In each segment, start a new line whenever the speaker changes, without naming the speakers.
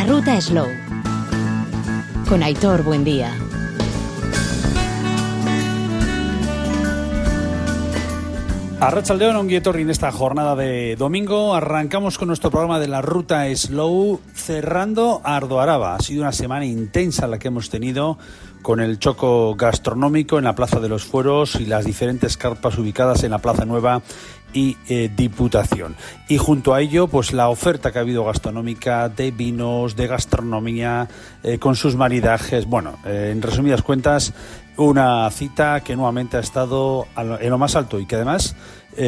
La ruta Slow. Con Aitor Buen Día.
A León, un en esta jornada de domingo. Arrancamos con nuestro programa de la ruta Slow, cerrando Ardo Araba. Ha sido una semana intensa la que hemos tenido con el choco gastronómico en la Plaza de los Fueros y las diferentes carpas ubicadas en la Plaza Nueva y eh, Diputación. Y junto a ello, pues la oferta que ha habido gastronómica de vinos, de gastronomía, eh, con sus maridajes. Bueno, eh, en resumidas cuentas, una cita que nuevamente ha estado en lo más alto y que además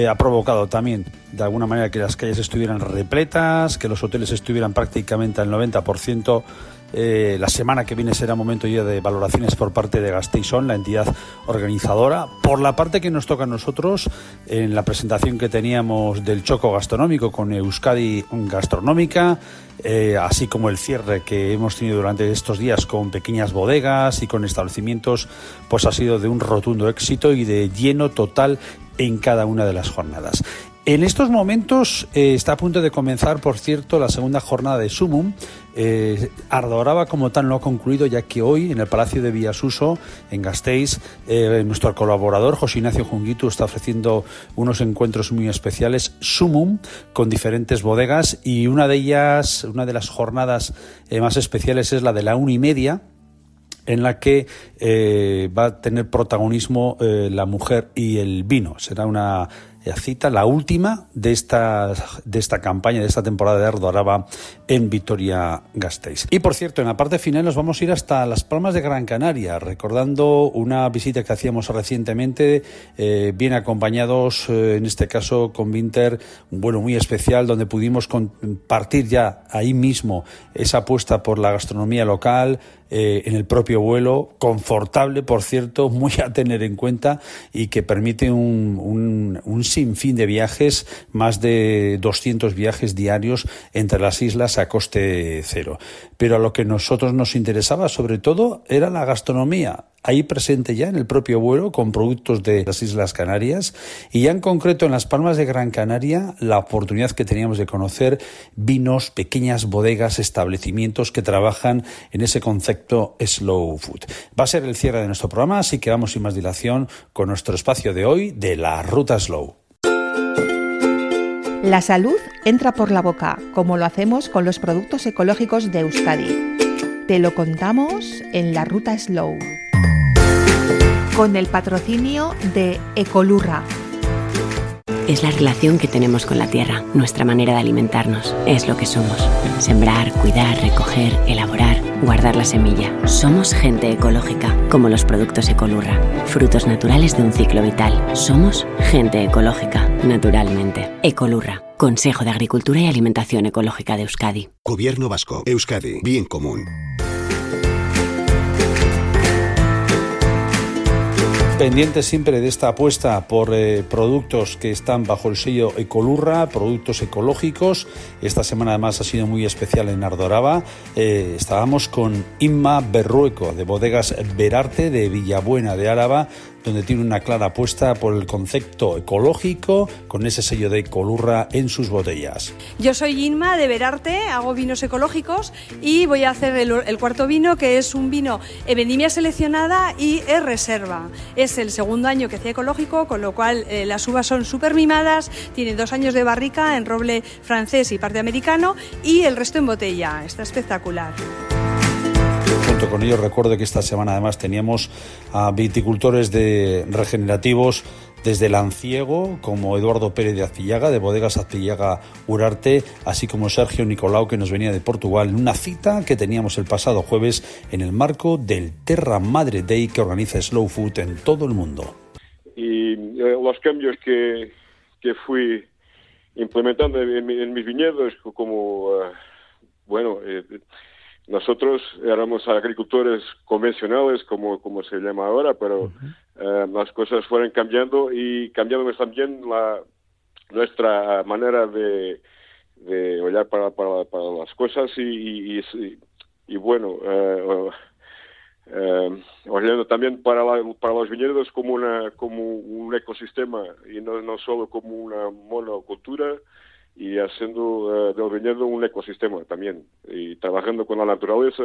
ha provocado también de alguna manera que las calles estuvieran repletas, que los hoteles estuvieran prácticamente al 90% eh, la semana que viene será momento ya de valoraciones por parte de Gasteizón, la entidad organizadora. Por la parte que nos toca a nosotros, en la presentación que teníamos del choco gastronómico con Euskadi Gastronómica, eh, así como el cierre que hemos tenido durante estos días con pequeñas bodegas y con establecimientos, pues ha sido de un rotundo éxito y de lleno total en cada una de las jornadas. En estos momentos eh, está a punto de comenzar, por cierto, la segunda jornada de Sumum. Eh, Ardoraba como tal no ha concluido, ya que hoy en el Palacio de Villasuso, en Gasteiz, eh, nuestro colaborador José Ignacio Junguito está ofreciendo unos encuentros muy especiales, Sumum, con diferentes bodegas y una de ellas, una de las jornadas eh, más especiales es la de la una y media, en la que va a tener protagonismo la mujer y el vino. Será una cita la última de esta, de esta campaña, de esta temporada de Ardo Araba en Vitoria-Gasteiz. Y por cierto, en la parte final nos vamos a ir hasta Las Palmas de Gran Canaria, recordando una visita que hacíamos recientemente, eh, bien acompañados, eh, en este caso con Winter, un vuelo muy especial donde pudimos compartir ya ahí mismo esa apuesta por la gastronomía local, eh, en el propio vuelo, confortable, por cierto, muy a tener en cuenta y que permite un, un sinfín de viajes, más de 200 viajes diarios entre las islas a coste cero. Pero a lo que nosotros nos interesaba sobre todo era la gastronomía ahí presente ya en el propio vuelo con productos de las Islas Canarias y ya en concreto en las Palmas de Gran Canaria la oportunidad que teníamos de conocer vinos, pequeñas bodegas, establecimientos que trabajan en ese concepto slow food. Va a ser el cierre de nuestro programa, así que vamos sin más dilación con nuestro espacio de hoy de la Ruta Slow.
La salud entra por la boca, como lo hacemos con los productos ecológicos de Euskadi. Te lo contamos en la Ruta Slow con el patrocinio de Ecolurra.
Es la relación que tenemos con la tierra, nuestra manera de alimentarnos, es lo que somos. Sembrar, cuidar, recoger, elaborar, guardar la semilla. Somos gente ecológica, como los productos Ecolurra, frutos naturales de un ciclo vital. Somos gente ecológica, naturalmente. Ecolurra, Consejo de Agricultura y Alimentación Ecológica de Euskadi.
Gobierno Vasco, Euskadi, bien común.
Pendientes siempre de esta apuesta por eh, productos que están bajo el sello Ecolurra, productos ecológicos. Esta semana además ha sido muy especial en Ardoraba. Eh, estábamos con Inma Berrueco de Bodegas Verarte de Villabuena de Áraba, donde tiene una clara apuesta por el concepto ecológico con ese sello de Ecolurra en sus botellas.
Yo soy Inma de Verarte, hago vinos ecológicos y voy a hacer el, cuarto vino que es un vino en vendimia seleccionada y es reserva. Es el segundo año que hacía ecológico, con lo cual eh, las uvas son súper mimadas, tiene dos años de barrica en roble francés y parte americano y el resto en botella. Está espectacular
con ellos recuerdo que esta semana además teníamos a viticultores de regenerativos desde Lanciego, como Eduardo Pérez de Azpillaga, de Bodegas Azpillaga Urarte, así como Sergio Nicolau, que nos venía de Portugal, en una cita que teníamos el pasado jueves en el marco del Terra Madre Day que organiza Slow Food en todo el mundo.
Y eh, los cambios que, que fui implementando en, mis viñedos, como, uh, bueno, eh, nosotros éramos agricultores convencionales, como, como se llama ahora, pero eh, las cosas fueron cambiando y cambiando también la, nuestra manera de, de olhar para, para, para las cosas y, y, y, bueno, eh, eh, también para, para los viñedos como, una, como un ecosistema y no, no solo como una monocultura y haciendo eh, del viñedo un ecosistema también y trabajando con la naturaleza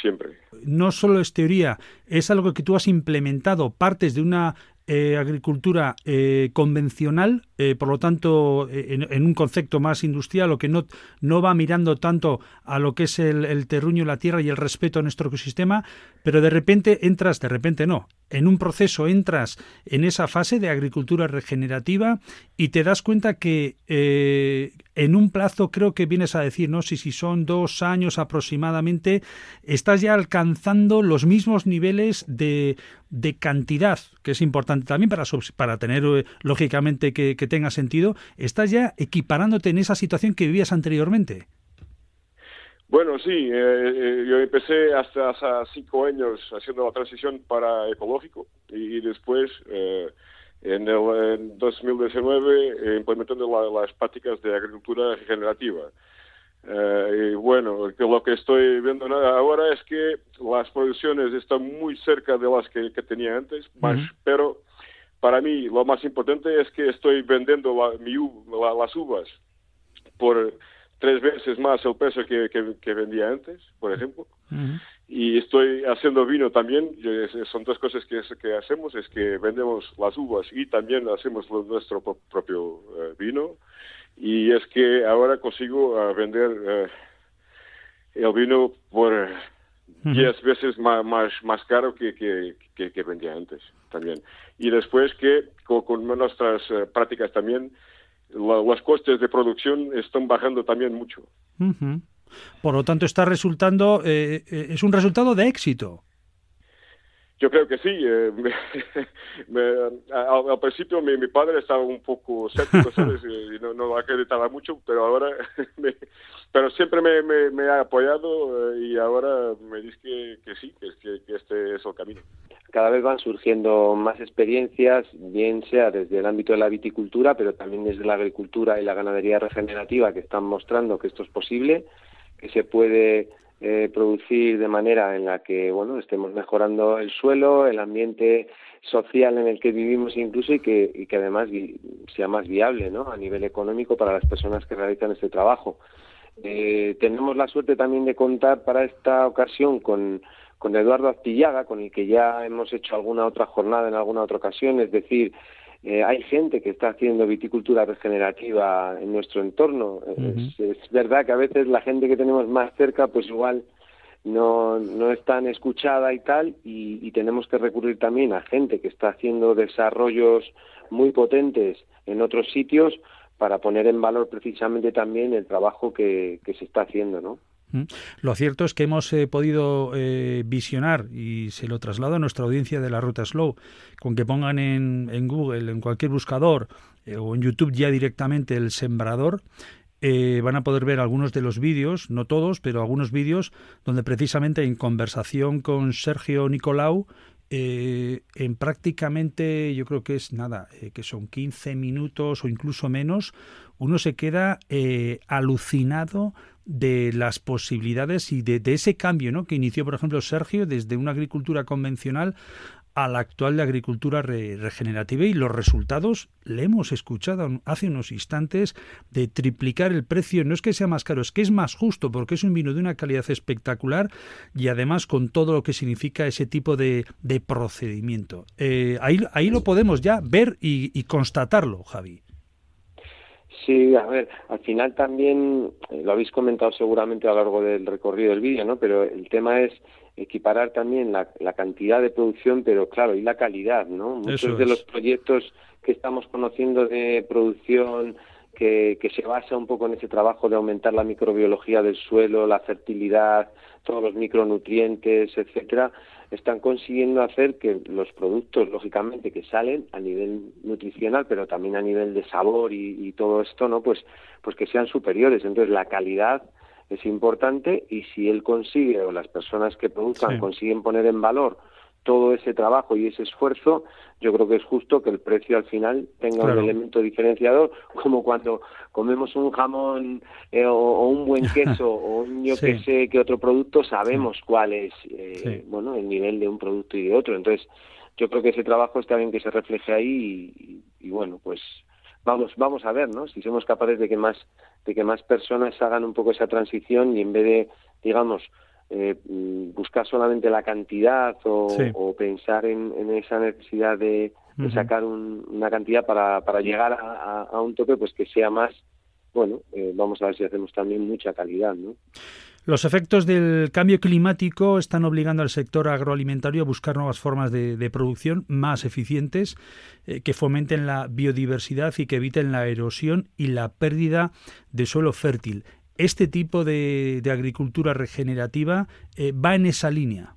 siempre.
No solo es teoría, es algo que tú has implementado, partes de una eh, agricultura eh, convencional, eh, por lo tanto, en, un concepto más industrial, o que no, no va mirando tanto a lo que es el, el terruño, la tierra y el respeto a nuestro ecosistema, pero de repente entras, de repente no, en un proceso entras en esa fase de agricultura regenerativa y te das cuenta que en un plazo creo que vienes a decir, no sé si son dos años aproximadamente, estás ya alcanzando los mismos niveles de, de cantidad, que es importante también para, para tener, eh, lógicamente, que, tenga sentido, estás ya equiparándote en esa situación que vivías anteriormente.
Bueno, sí, eh, eh, yo empecé hasta hace cinco años haciendo la transición para ecológico y, después en el 2019 implementando las prácticas de agricultura regenerativa. Eh, y bueno, lo que estoy viendo ahora es que las producciones están muy cerca de las que, tenía antes, pero para mí lo más importante es que estoy vendiendo las uvas por tres veces más el peso que, que, vendía antes, por ejemplo. Y estoy haciendo vino también. Son dos cosas que, que hacemos, es que vendemos las uvas y también hacemos nuestro propio eh, vino y es que ahora consigo uh, vender uh, el vino por 10 veces más, más, más caro que, que, que, vendía antes también. Y después que con, nuestras uh, prácticas también los costes de producción están bajando también mucho.
Por lo tanto, está resultando, eh, eh, es un resultado de éxito.
Yo creo que sí. Eh, al, principio mi, padre estaba un poco escéptico, y no, no, acreditaba mucho, pero ahora, pero siempre me, ha apoyado eh, y ahora me dice que, sí, que, que, este es el camino.
Cada vez van surgiendo más experiencias, bien sea desde el ámbito de la viticultura, pero también desde la agricultura y la ganadería regenerativa, que están mostrando que esto es posible, que se puede eh, producir de manera en la que bueno estemos mejorando el suelo, el ambiente social en el que vivimos incluso y que, y que además sea más viable ¿no? a nivel económico para las personas que realizan este trabajo. Eh, tenemos la suerte también de contar para esta ocasión con, con Eduardo Astillaga, con el que ya hemos hecho alguna otra jornada en alguna otra ocasión, es decir, eh, hay gente que está haciendo viticultura regenerativa en nuestro entorno. es, verdad que a veces la gente que tenemos más cerca, pues igual no, no es tan escuchada y tal, y, tenemos que recurrir también a gente que está haciendo desarrollos muy potentes en otros sitios para poner en valor precisamente también el trabajo que, que se está haciendo, ¿no?
Lo cierto es que hemos eh, podido eh, visionar, y se lo traslado a nuestra audiencia de la Ruta Slow, con que pongan en, en Google, en cualquier buscador eh, o en YouTube ya directamente el sembrador, van a poder ver algunos de los vídeos, no todos, pero algunos vídeos donde precisamente en conversación con Sergio Nicolau, en prácticamente, yo creo que es nada, que son 15 minutos o incluso menos, uno se queda alucinado de las posibilidades y de, ese cambio ¿no? que inició, por ejemplo, Sergio desde una agricultura convencional a la actual de agricultura regenerativa y los resultados le hemos escuchado hace unos instantes de triplicar el precio. No es que sea más caro, es que es más justo porque es un vino de una calidad espectacular y además con todo lo que significa ese tipo de, procedimiento. Eh, ahí, ahí lo podemos ya ver y constatarlo, Javi.
Sí, a ver, al final también eh, lo habéis comentado seguramente a lo largo del recorrido del vídeo, ¿no? Pero el tema es equiparar también la, cantidad de producción, pero claro, y la calidad, ¿no? Muchos de los proyectos que estamos conociendo de producción que, que se basa un poco en ese trabajo de aumentar la microbiología del suelo, la fertilidad, todos los micronutrientes, etcétera, están consiguiendo hacer que los productos, lógicamente, que salen a nivel nutricional, pero también a nivel de sabor y, todo esto, ¿no? Pues, pues que sean superiores. Entonces, la calidad es importante y si él consigue o las personas que produzcan consiguen poner en valor todo ese trabajo y ese esfuerzo, yo creo que es justo que el precio al final tenga un elemento diferenciador, como cuando comemos un jamón eh, o, un buen queso o un yo que sé que otro producto, sabemos cuál es eh, bueno el nivel de un producto y de otro. Entonces, yo creo que ese trabajo está bien que se refleje ahí y, bueno, pues vamos, vamos a ver, ¿no? Si somos capaces de que más, de que más personas hagan un poco esa transición y en vez de, digamos, eh, buscar solamente la cantidad o, pensar en, esa necesidad de, sacar una cantidad para, para llegar a, un tope, pues que sea más, bueno, eh, vamos a ver si hacemos también mucha calidad, ¿no?
Los efectos del cambio climático están obligando al sector agroalimentario a buscar nuevas formas de, producción más eficientes eh, que fomenten la biodiversidad y que eviten la erosión y la pérdida de suelo fértil. Este tipo de, agricultura regenerativa eh, va en esa línea.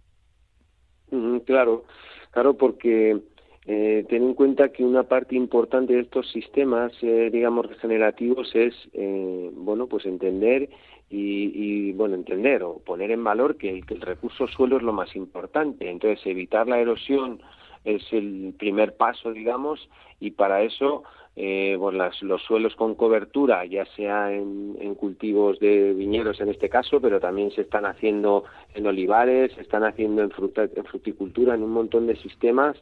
claro, claro, porque eh, ten en cuenta que una parte importante de estos sistemas, digamos, regenerativos es, bueno, pues entender y, bueno, entender o poner en valor que el, recurso suelo es lo más importante. Entonces, evitar la erosión es el primer paso, digamos, y para eso eh, los suelos con cobertura, ya sea en, cultivos de viñedos en este caso, pero también se están haciendo en olivares, se están haciendo en, en fruticultura, en un montón de sistemas.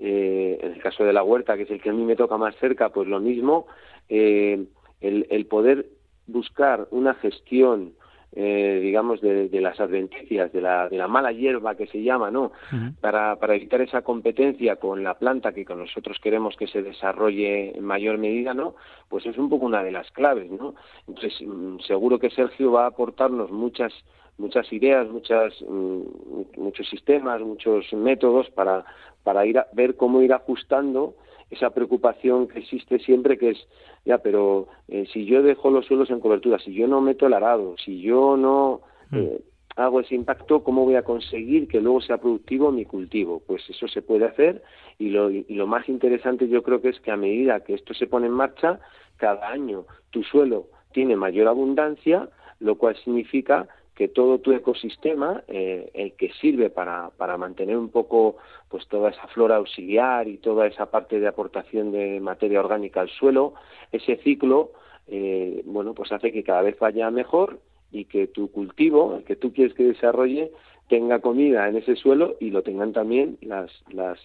Eh, en el caso de la huerta, que es el que a mí me toca más cerca, pues lo mismo. Eh, el, el poder buscar una gestión eh, digamos, de, las adventicias, de la, de la mala hierba que se llama, ¿no? para, para evitar esa competencia con la planta que con nosotros queremos que se desarrolle en mayor medida, ¿no? Pues es un poco una de las claves, ¿no? Entonces, mm, seguro que Sergio va a aportarnos muchas muchas ideas, muchas mm, muchos sistemas, muchos métodos para para ir a ver cómo ir ajustando esa preocupación que existe siempre que es, ya, pero eh, si yo dejo los suelos en cobertura, si yo no meto el arado, si yo no mm. eh, hago ese impacto, ¿cómo voy a conseguir que luego sea productivo mi cultivo? Pues eso se puede hacer y lo, y lo más interesante yo creo que es que a medida que esto se pone en marcha, cada año tu suelo tiene mayor abundancia, lo cual significa que todo tu ecosistema, eh, el que sirve para, para mantener un poco pues toda esa flora auxiliar y toda esa parte de aportación de materia orgánica al suelo, ese ciclo, eh, bueno, pues hace que cada vez vaya mejor y que tu cultivo, el que tú quieres que desarrolle, tenga comida en ese suelo y lo tengan también las, las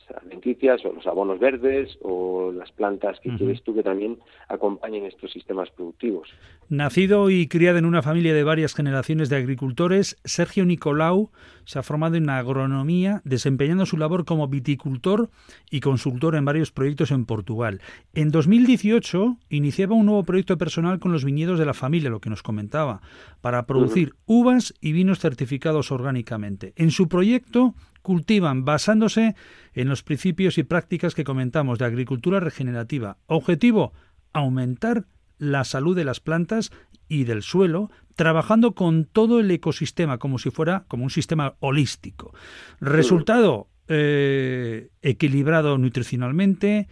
o los abonos verdes o las plantas que quieres tú que también acompañen estos sistemas productivos.
Nacido y criado en una familia de varias generaciones de agricultores, Sergio Nicolau se ha formado en agronomía, desempeñando su labor como viticultor y consultor en varios proyectos en Portugal. En 2018 iniciaba un nuevo proyecto personal con los viñedos de la familia, lo que nos comentaba, para producir uvas y vinos certificados orgánicamente. En su proyecto cultivan basándose en los principios y prácticas que comentamos de agricultura regenerativa. Objetivo, aumentar la salud de las plantas y del suelo, trabajando con todo el ecosistema como si fuera como un sistema holístico. Resultado, eh, equilibrado nutricionalmente,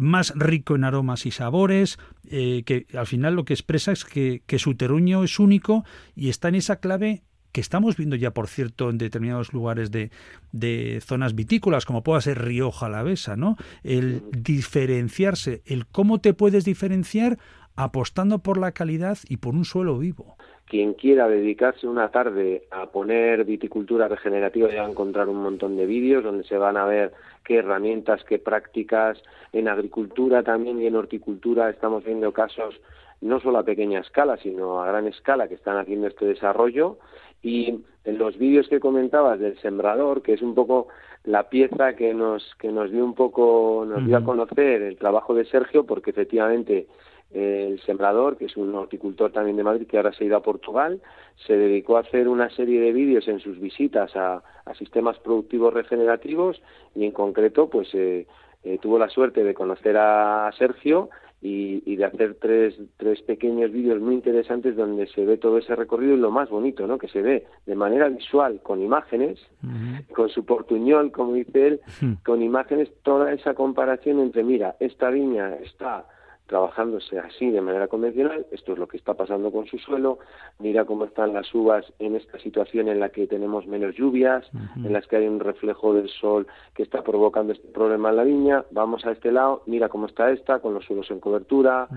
más rico en aromas y sabores, eh, que al final lo que expresa es que, su terruño es único y está en esa clave que estamos viendo ya, por cierto, en determinados lugares de, de zonas vitícolas, como pueda ser Rioja Alavesa, ¿no? El diferenciarse, el cómo te puedes diferenciar apostando por la calidad y por un suelo vivo.
Quien quiera dedicarse una tarde a poner viticultura regenerativa ya va a encontrar un montón de vídeos donde se van a ver qué herramientas, qué prácticas. En agricultura también y en horticultura estamos viendo casos no solo a pequeña escala, sino a gran escala que están haciendo este desarrollo. Y en los vídeos que comentabas del sembrador, que es un poco la pieza que nos, que nos dio un poco, nos dio a conocer el trabajo de Sergio, porque efectivamente el sembrador, que es un horticultor también de Madrid, que ahora se ha ido a Portugal, se dedicó a hacer una serie de vídeos en sus visitas a, sistemas productivos regenerativos y en concreto pues eh, eh, tuvo la suerte de conocer a Sergio y, de hacer tres, tres pequeños vídeos muy interesantes donde se ve todo ese recorrido y lo más bonito, ¿no? Que se ve de manera visual, con imágenes, con su portuñol, como dice él, con imágenes, toda esa comparación entre, mira, esta viña está trabajándose así de manera convencional, esto es lo que está pasando con su suelo, mira cómo están las uvas en esta situación en la que tenemos menos lluvias, en las que hay un reflejo del sol que está provocando este problema en la viña, vamos a este lado, mira cómo está esta, con los suelos en cobertura,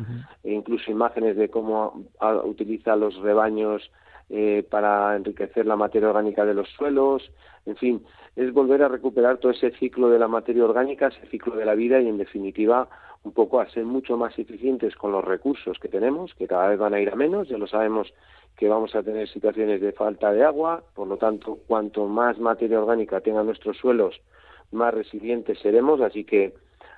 e incluso imágenes de cómo utiliza los rebaños eh, para enriquecer la materia orgánica de los suelos, en fin, es volver a recuperar todo ese ciclo de la materia orgánica, ese ciclo de la vida y en definitiva un poco a ser mucho más eficientes con los recursos que tenemos, que cada vez van a ir a menos, ya lo sabemos que vamos a tener situaciones de falta de agua, por lo tanto, cuanto más materia orgánica tengan nuestros suelos, más resilientes seremos, así que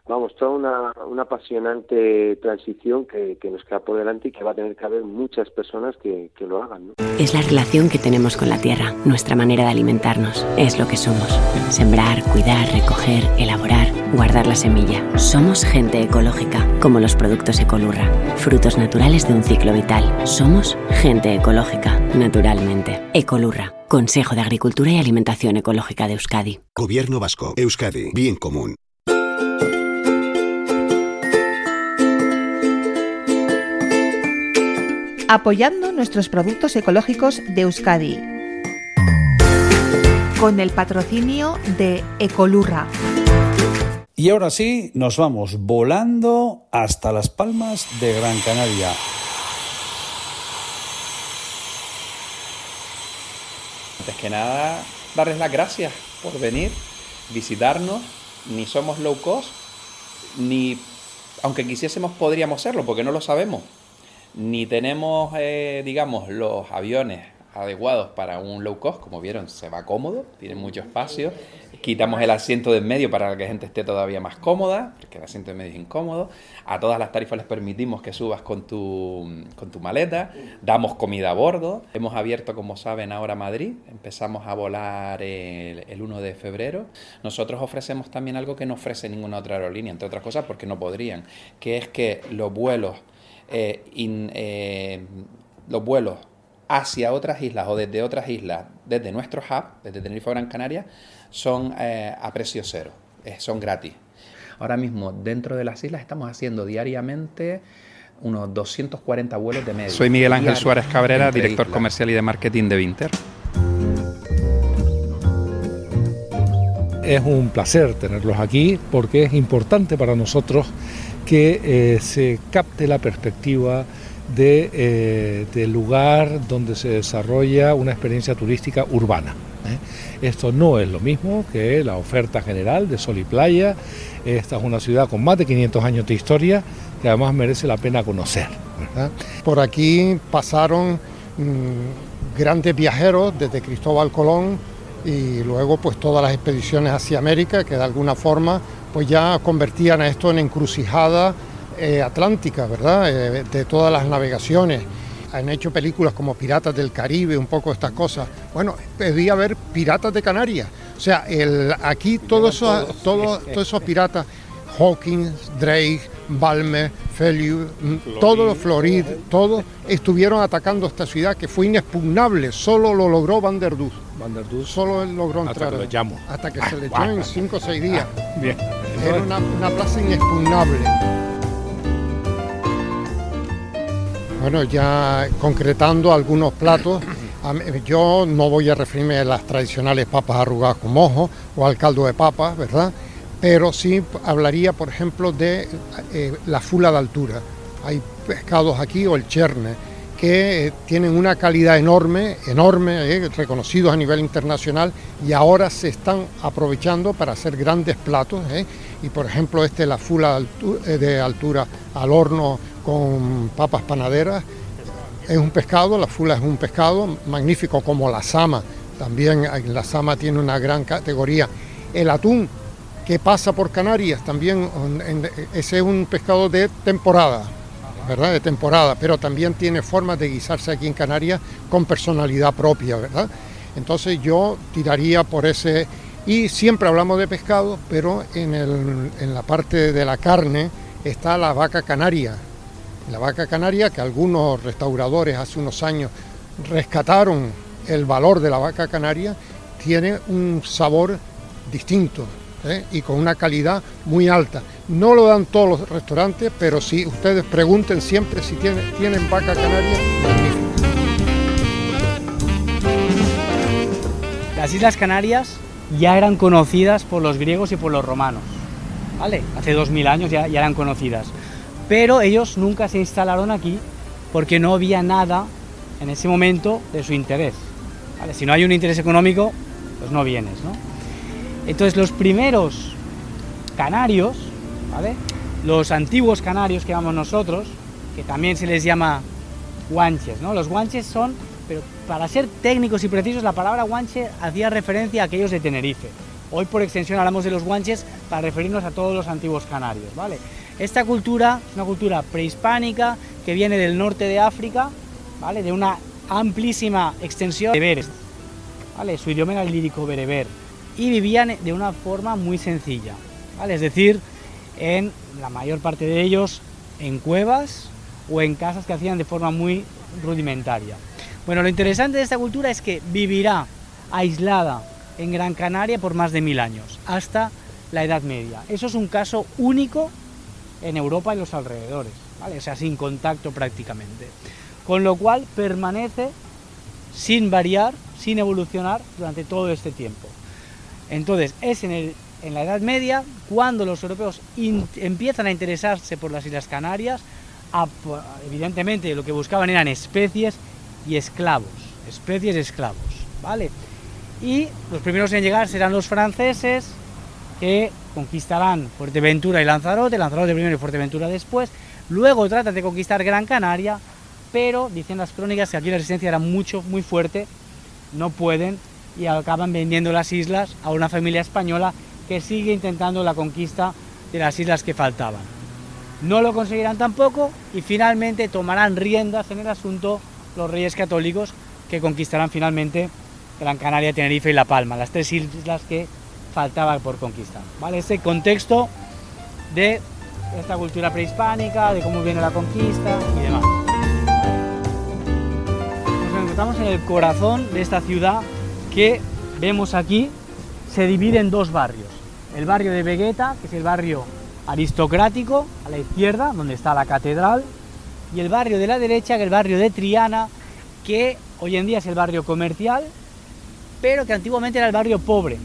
vamos, toda una, una apasionante transición que, que, nos queda por delante y que va a tener que haber muchas personas que, que lo hagan. ¿no?
Es la relación que tenemos con la tierra, nuestra manera de alimentarnos, es lo que somos. Sembrar, cuidar, recoger, elaborar, guardar la semilla. Somos gente ecológica, como los productos Ecolurra, frutos naturales de un ciclo vital. Somos gente ecológica, naturalmente. Ecolurra, Consejo de Agricultura y Alimentación Ecológica de Euskadi.
Gobierno Vasco, Euskadi, bien común.
Apoyando nuestros productos ecológicos de Euskadi. Con el patrocinio de Ecolurra.
Y ahora sí, nos vamos volando hasta las palmas de Gran Canaria.
Antes que nada, darles las gracias por venir, visitarnos. Ni somos low cost, ni aunque quisiésemos podríamos serlo, porque no lo sabemos ni tenemos, eh, digamos, los aviones adecuados para un low cost, como vieron, se va cómodo, tiene mucho espacio. Quitamos el asiento de en medio para que la gente esté todavía más cómoda, porque el asiento de medio es incómodo. A todas las tarifas les permitimos que subas con tu, con tu maleta. Damos comida a bordo. Hemos abierto, como saben, ahora Madrid. Empezamos a volar el, el 1 de febrero. Nosotros ofrecemos también algo que no ofrece ninguna otra aerolínea, entre otras cosas porque no podrían, que es que los vuelos eh, in, eh, los vuelos hacia otras islas o desde otras islas, desde nuestro hub, desde Tenerife o Gran Canaria, son eh, a precio cero, eh, son gratis. Ahora mismo, dentro de las islas, estamos haciendo diariamente unos 240 vuelos de media.
Soy Miguel Ángel Suárez Cabrera, director islas. comercial y de marketing de Vinter.
Es un placer tenerlos aquí porque es importante para nosotros que eh, se capte la perspectiva de, eh, del lugar donde se desarrolla una experiencia turística urbana. ¿eh? Esto no es lo mismo que la oferta general de Sol y Playa. Esta es una ciudad con más de 500 años de historia que además merece la pena conocer.
Por aquí pasaron mmm, grandes viajeros desde Cristóbal Colón y luego pues todas las expediciones hacia América que de alguna forma pues ya convertían a esto en encrucijada eh, atlántica, ¿verdad? Eh, de todas las navegaciones. Han hecho películas como Piratas del Caribe, un poco estas cosas. Bueno, debía haber Piratas de Canarias. O sea, el, aquí todos esos, todo, todos esos piratas, Hawkins, Drake, Balmer, Feliu, todos los Florid, todos estuvieron atacando esta ciudad que fue inexpugnable, solo lo logró Van der Duss.
Van der Duss.
Solo él logró entrar.
Hasta que lo llamo.
Hasta que se le echó en 5 o 6 días.
Ah, bien.
Era una, una plaza inexpugnable. Bueno, ya concretando algunos platos, yo no voy a referirme a las tradicionales papas arrugadas con mojo o al caldo de papas, ¿verdad? Pero sí hablaría, por ejemplo, de eh, la fula de altura. Hay pescados aquí o el cherne que eh, tienen una calidad enorme, enorme, eh, reconocidos a nivel internacional y ahora se están aprovechando para hacer grandes platos. Y por ejemplo, este la fula de altura, de altura al horno con papas panaderas. Es un pescado, la fula es un pescado magnífico como la sama. También la sama tiene una gran categoría. El atún que pasa por Canarias también, ese es un pescado de temporada, ¿verdad? De temporada, pero también tiene formas de guisarse aquí en Canarias con personalidad propia, ¿verdad? Entonces yo tiraría por ese, y siempre hablamos de pescado, pero en, el, en la parte de la carne está la vaca canaria. La vaca canaria que algunos restauradores hace unos años rescataron el valor de la vaca canaria, tiene un sabor distinto, ¿eh? y con una calidad muy alta. No lo dan todos los restaurantes, pero si ustedes pregunten siempre si tienen, vaca canaria.
Las Islas Canarias ya eran conocidas por los griegos y por los romanos. ¿Vale? Hace 2000 años ya, eran conocidas. Pero ellos nunca se instalaron aquí porque no había nada en ese momento de su interés. Si no hay un interés económico, pues no vienes, ¿no? Entonces los primeros canarios, los antiguos canarios que llamamos nosotros, que también se les llama guanches, ¿no? Los guanches son, pero para ser técnicos y precisos, la palabra guanche hacía referencia a aquellos de Tenerife. Hoy por extensión hablamos de los guanches para referirnos a todos los antiguos canarios, ¿vale? Esta cultura es una cultura prehispánica que viene del norte de África, ¿vale? De una amplísima extensión de. Su idioma era el lírico bereber y vivían de una forma muy sencilla, ¿vale? Es decir, en la mayor parte de ellos en cuevas o en casas que hacían de forma muy rudimentaria. Bueno, lo interesante de esta cultura es que vivirá aislada en Gran Canaria por más de mil años, hasta la Edad Media. Eso es un caso único en Europa y los alrededores, ¿vale? o sea, sin contacto prácticamente. Con lo cual permanece sin variar, sin evolucionar durante todo este tiempo. Entonces, es en, la Edad Media cuando los europeos empiezan a interesarse por las Islas Canarias, evidentemente lo que buscaban eran especies y esclavos, especies y esclavos, ¿vale? Y los primeros en llegar serán los franceses, que conquistarán Fuerteventura y Lanzarote, Lanzarote primero y Fuerteventura después, luego tratan de conquistar Gran Canaria, pero dicen las crónicas que aquí la resistencia era mucho, muy fuerte, no pueden y acaban vendiendo las islas a una familia española que sigue intentando la conquista de las islas que faltaban. No lo conseguirán tampoco y finalmente tomarán riendas en el asunto los reyes católicos que conquistarán finalmente Gran Canaria, Tenerife y La Palma, las tres islas que faltaban por conquistar. ¿vale? Ese contexto de esta cultura prehispánica, de cómo viene la conquista y demás. Nos encontramos en el corazón de esta ciudad que vemos aquí, se divide en dos barrios. El barrio de Vegueta, que es el barrio aristocrático, a la izquierda, donde está la catedral, y el barrio de la derecha, que es el barrio de Triana, que hoy en día es el barrio comercial, pero que antiguamente era el barrio pobre,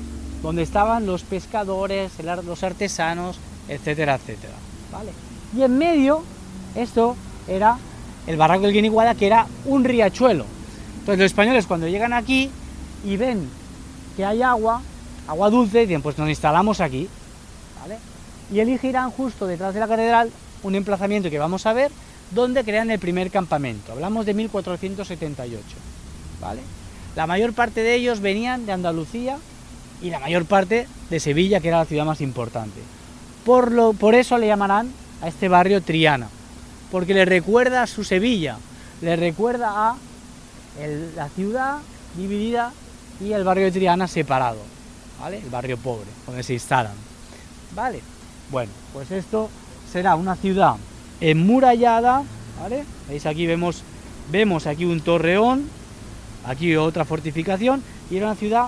donde estaban los pescadores, los artesanos, etcétera, etcétera. ¿vale? Y en medio, esto era el barranco del Guiniguada, que era un riachuelo. Entonces los españoles cuando llegan aquí y ven que hay agua, agua dulce, dicen, pues nos instalamos aquí. ¿vale? Y elegirán justo detrás de la catedral un emplazamiento que vamos a ver, donde crean el primer campamento. Hablamos de 1478. ¿vale? La mayor parte de ellos venían de Andalucía y la mayor parte de Sevilla, que era la ciudad más importante. Por, lo, por eso le llamarán a este barrio Triana, porque le recuerda a su Sevilla, le recuerda a la ciudad dividida y el barrio de Triana separado, ¿vale? El barrio pobre, donde se instalan, ¿vale? Bueno, pues esto será una ciudad enmurallada, ¿vale? Veis aquí vemos, vemos aquí un torreón, aquí otra fortificación y era una ciudad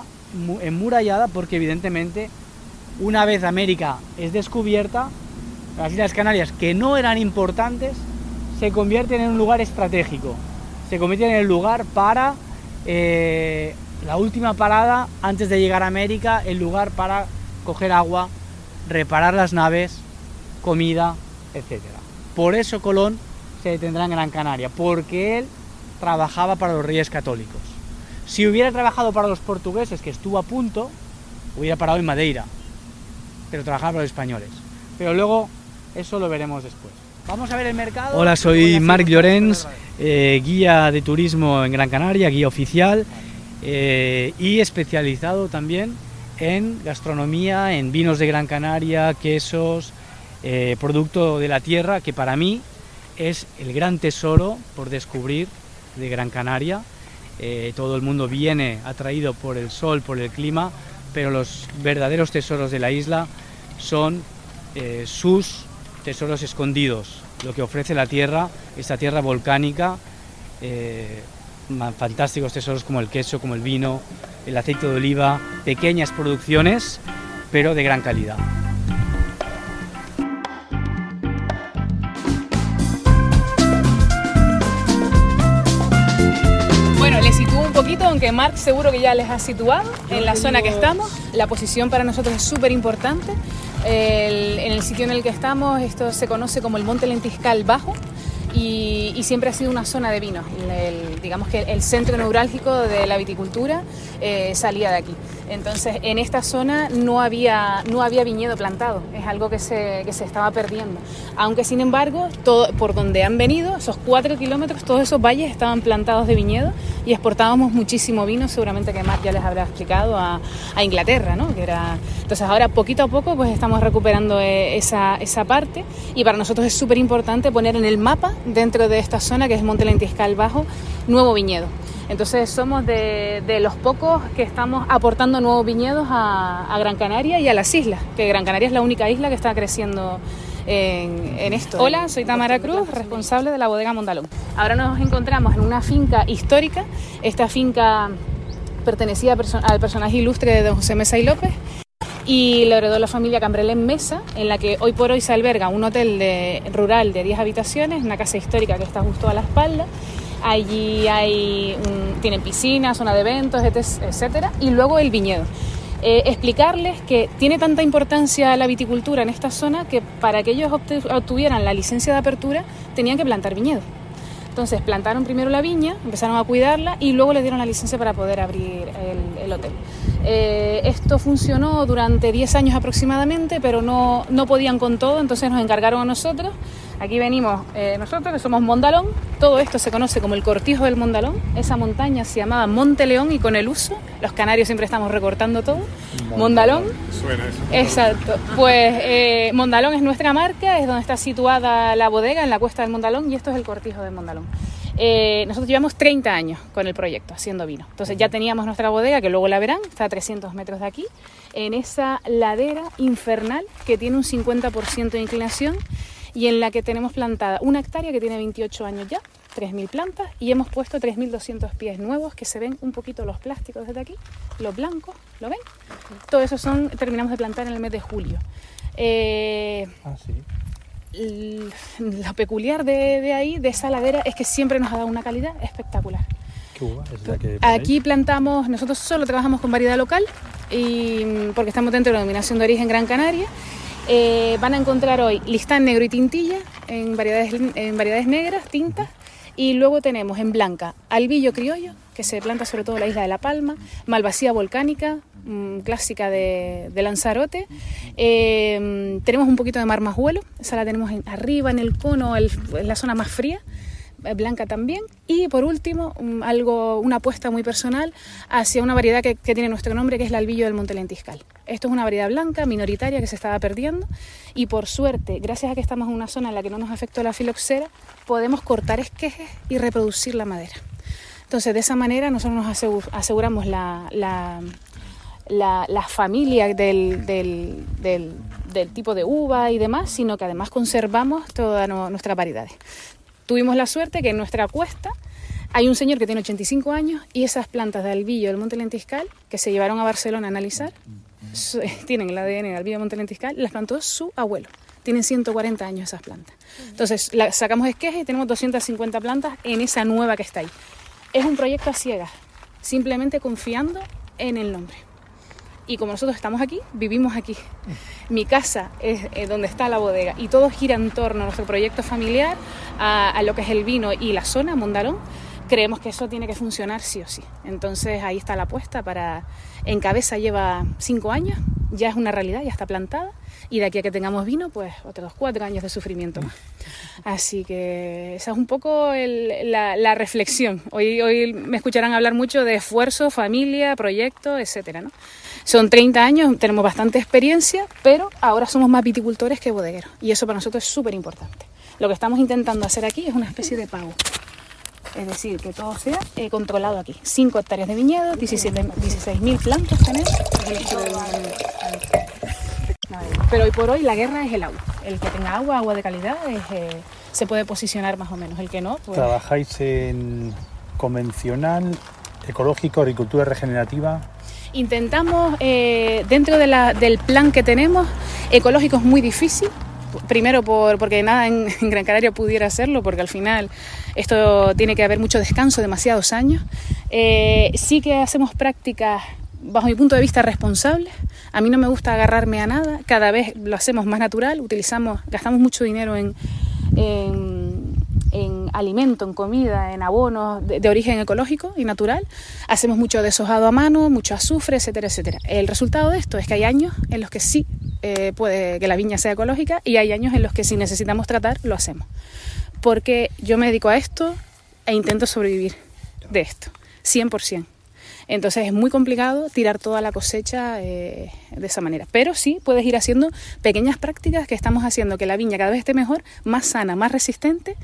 enmurallada porque evidentemente una vez América es descubierta, las Islas Canarias que no eran importantes se convierten en un lugar estratégico, se convierten en el lugar para eh, la última parada antes de llegar a América, el lugar para coger agua, reparar las naves, comida, etc. Por eso Colón se detendrá en Gran Canaria, porque él trabajaba para los reyes católicos. Si hubiera trabajado para los portugueses, que estuvo a punto, hubiera parado en Madeira, pero trabajaba para los españoles. Pero luego eso lo veremos después. Vamos a ver el mercado. Hola, soy Marc Llorens, eh, guía de turismo en Gran Canaria, guía oficial eh, y especializado también en gastronomía, en vinos de Gran Canaria, quesos, eh, producto de la tierra, que para mí es el gran tesoro por descubrir de Gran Canaria. Eh, todo el mundo viene atraído por el sol, por el clima, pero los verdaderos tesoros de la isla son eh, sus tesoros escondidos, lo que ofrece la tierra, esta tierra volcánica, eh, fantásticos tesoros como el queso, como el vino, el aceite de oliva, pequeñas producciones, pero de gran calidad.
aunque Mark seguro que ya les ha situado en la zona que estamos. La posición para nosotros es súper importante. en el sitio en el que estamos, esto se conoce como el Monte Lentiscal Bajo y, siempre ha sido una zona de vinos. digamos que el centro neurálgico de la viticultura eh, salía de aquí. Entonces, en esta zona no había, no había viñedo plantado, es algo que se, que se estaba perdiendo. Aunque, sin embargo, por donde han venido, esos cuatro kilómetros, todos esos valles estaban plantados de viñedo y exportábamos muchísimo vino, seguramente que Marc ya les habrá explicado, a, a Inglaterra, ¿no? Que era... Entonces, ahora poquito a poco pues estamos recuperando eh, esa, esa parte y para nosotros es súper importante poner en el mapa, dentro de esta zona, que es Monte Lentiscal Bajo, nuevo viñedo. Entonces somos de, de, los pocos que estamos aportando nuevos viñedos a, a, Gran Canaria y a las islas, que Gran Canaria es la única isla que está creciendo en, en esto. Hola, soy Tamara Cruz, responsable de la bodega Mondalón. Ahora nos encontramos en una finca histórica. Esta finca pertenecía al personaje ilustre de don José Mesa y López y lo heredó la familia Cambrel en Mesa, en la que hoy por hoy se alberga un hotel de, rural de 10 habitaciones, una casa histórica que está justo a la espalda Allí hay, tienen piscina, zona de eventos, etcétera, y luego el viñedo. Eh, explicarles que tiene tanta importancia la viticultura en esta zona que para que ellos obtuvieran la licencia de apertura tenían que plantar viñedo. Entonces plantaron primero la viña, empezaron a cuidarla y luego le dieron la licencia para poder abrir el, el hotel. Eh, esto funcionó durante 10 años aproximadamente, pero no, no podían con todo, entonces nos encargaron a nosotros Aquí venimos eh, nosotros, que somos Mondalón. Todo esto se conoce como el cortijo del Mondalón. Esa montaña se llamaba Monte León y con el uso, los canarios siempre estamos recortando todo. Mondalón.
Suena eso.
Exacto. Pues eh, Mondalón es nuestra marca, es donde está situada la bodega, en la cuesta del Mondalón, y esto es el cortijo del Mondalón. Eh, nosotros llevamos 30 años con el proyecto, haciendo vino. Entonces ya teníamos nuestra bodega, que luego la verán, está a 300 metros de aquí, en esa ladera infernal que tiene un 50% de inclinación y en la que tenemos plantada una hectárea que tiene 28 años ya, 3.000 plantas, y hemos puesto 3.200 pies nuevos que se ven un poquito los plásticos desde aquí, los blancos, ¿lo ven? Todo eso son, terminamos de plantar en el mes de julio. Eh,
ah, sí.
Lo peculiar de, de, ahí, de esa ladera, es que siempre nos ha dado una calidad espectacular.
¿Qué uva es la que
Aquí plantamos, nosotros solo trabajamos con variedad local, y, porque estamos dentro de la denominación de origen Gran Canaria, eh, van a encontrar hoy listán negro y tintilla en variedades, en variedades negras, tintas. Y luego tenemos en blanca albillo criollo, que se planta sobre todo en la isla de La Palma, malvasía volcánica, mmm, clásica de, de Lanzarote. Eh, tenemos un poquito de marmajuelo, esa la tenemos en, arriba en el cono, en la zona más fría. Eh, blanca también. Y por último, um, algo, una apuesta muy personal hacia una variedad que, tiene nuestro nombre, que es el albillo del Monte Lentiscal. Esto es una variedad blanca, minoritaria, que se estaba perdiendo. Y por suerte, gracias a que estamos en una zona en la que no nos afectó la filoxera, podemos cortar esquejes y reproducir la madera. Entonces, de esa manera, nosotros nos aseguramos la, la, la, familia del, del, del, tipo de uva y demás, sino que además conservamos todas nuestras variedades. Tuvimos la suerte que en nuestra cuesta hay un señor que tiene 85 años y esas plantas de albillo del Monte Lentiscal, que se llevaron a Barcelona a analizar, tienen el ADN del albillo del Monte Lentiscal, las plantó su abuelo. Tienen 140 años esas plantas. Entonces, sacamos esquejes y tenemos 250 plantas en esa nueva que está ahí. Es un proyecto a ciegas, simplemente confiando en el nombre. Y como nosotros estamos aquí, vivimos aquí. Mi casa es eh, donde está la bodega y todo gira en torno a nuestro proyecto familiar, a, lo que es el vino y la zona, Mondalón. Creemos que eso tiene que funcionar sí o sí. Entonces ahí está la apuesta para... En cabeza lleva cinco años, ya es una realidad, ya está plantada. Y de aquí a que tengamos vino, pues otros cuatro años de sufrimiento más. Así que esa es un poco la, reflexión. Hoy, hoy me escucharán hablar mucho de esfuerzo, familia, proyecto, etcétera, ¿no? Son 30 años, tenemos bastante experiencia, pero ahora somos más viticultores que bodegueros. Y eso para nosotros es súper importante. Lo que estamos intentando hacer aquí es una especie de pago. Es decir, que todo sea eh, controlado aquí. 5 hectáreas de viñedo, 16.000 16 plantas tenemos. Pero hoy por hoy la guerra es el agua. El que tenga agua, agua de calidad, es, eh, se puede posicionar más o menos. El que no, pues...
¿Trabajáis en convencional, ecológico, agricultura regenerativa?
Intentamos, eh, dentro de la, del plan que tenemos, ecológico es muy difícil, primero por, porque nada en, Gran Canaria pudiera hacerlo, porque al final esto tiene que haber mucho descanso, demasiados años. Eh, sí que hacemos prácticas, bajo mi punto de vista, responsables. A mí no me gusta agarrarme a nada, cada vez lo hacemos más natural, utilizamos, gastamos mucho dinero en, en en alimento, en comida, en abonos de, origen ecológico y natural. Hacemos mucho deshojado a mano, mucho azufre, etcétera, etcétera. El resultado de esto es que hay años en los que sí eh, puede que la viña sea ecológica y hay años en los que si necesitamos tratar, lo hacemos. Porque yo me dedico a esto e intento sobrevivir de esto, 100%. Entonces es muy complicado tirar toda la cosecha eh, de esa manera. Pero sí puedes ir haciendo pequeñas prácticas que estamos haciendo que la viña cada vez esté mejor, más sana, más resistente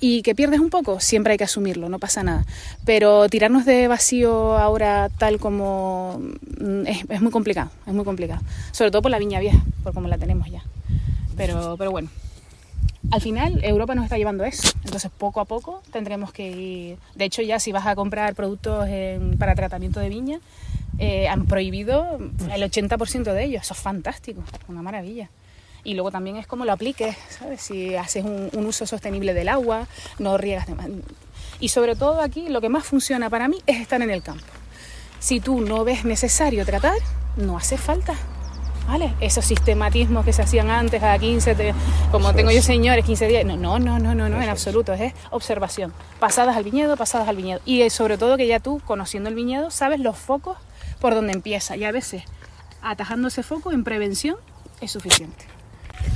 y que pierdes un poco, siempre hay que asumirlo, no pasa nada. Pero tirarnos de vacío ahora tal como mm, es, es muy complicado, es muy complicado. Sobre todo por la viña vieja, por como la tenemos ya. Pero, pero bueno, al final Europa nos está llevando eso. Entonces poco a poco tendremos que ir. De hecho ya si vas a comprar productos en, para tratamiento de viña, eh, han prohibido el 80% de ellos. Eso es fantástico, una maravilla. Y luego también es como lo apliques, ¿sabes? Si haces un, un uso sostenible del agua, no riegas de más. Y sobre todo aquí lo que más funciona para mí es estar en el campo. Si tú no ves necesario tratar, no hace falta. ¿Vale? Esos sistematismos que se hacían antes a 15, te, como tengo yo señores, 15 días. No, no, no, no, no, no en absoluto. Es observación. Pasadas al viñedo, pasadas al viñedo. Y eh, sobre todo que ya tú, conociendo el viñedo, sabes los focos por donde empieza. Y a veces, atajando ese foco en prevención, es suficiente.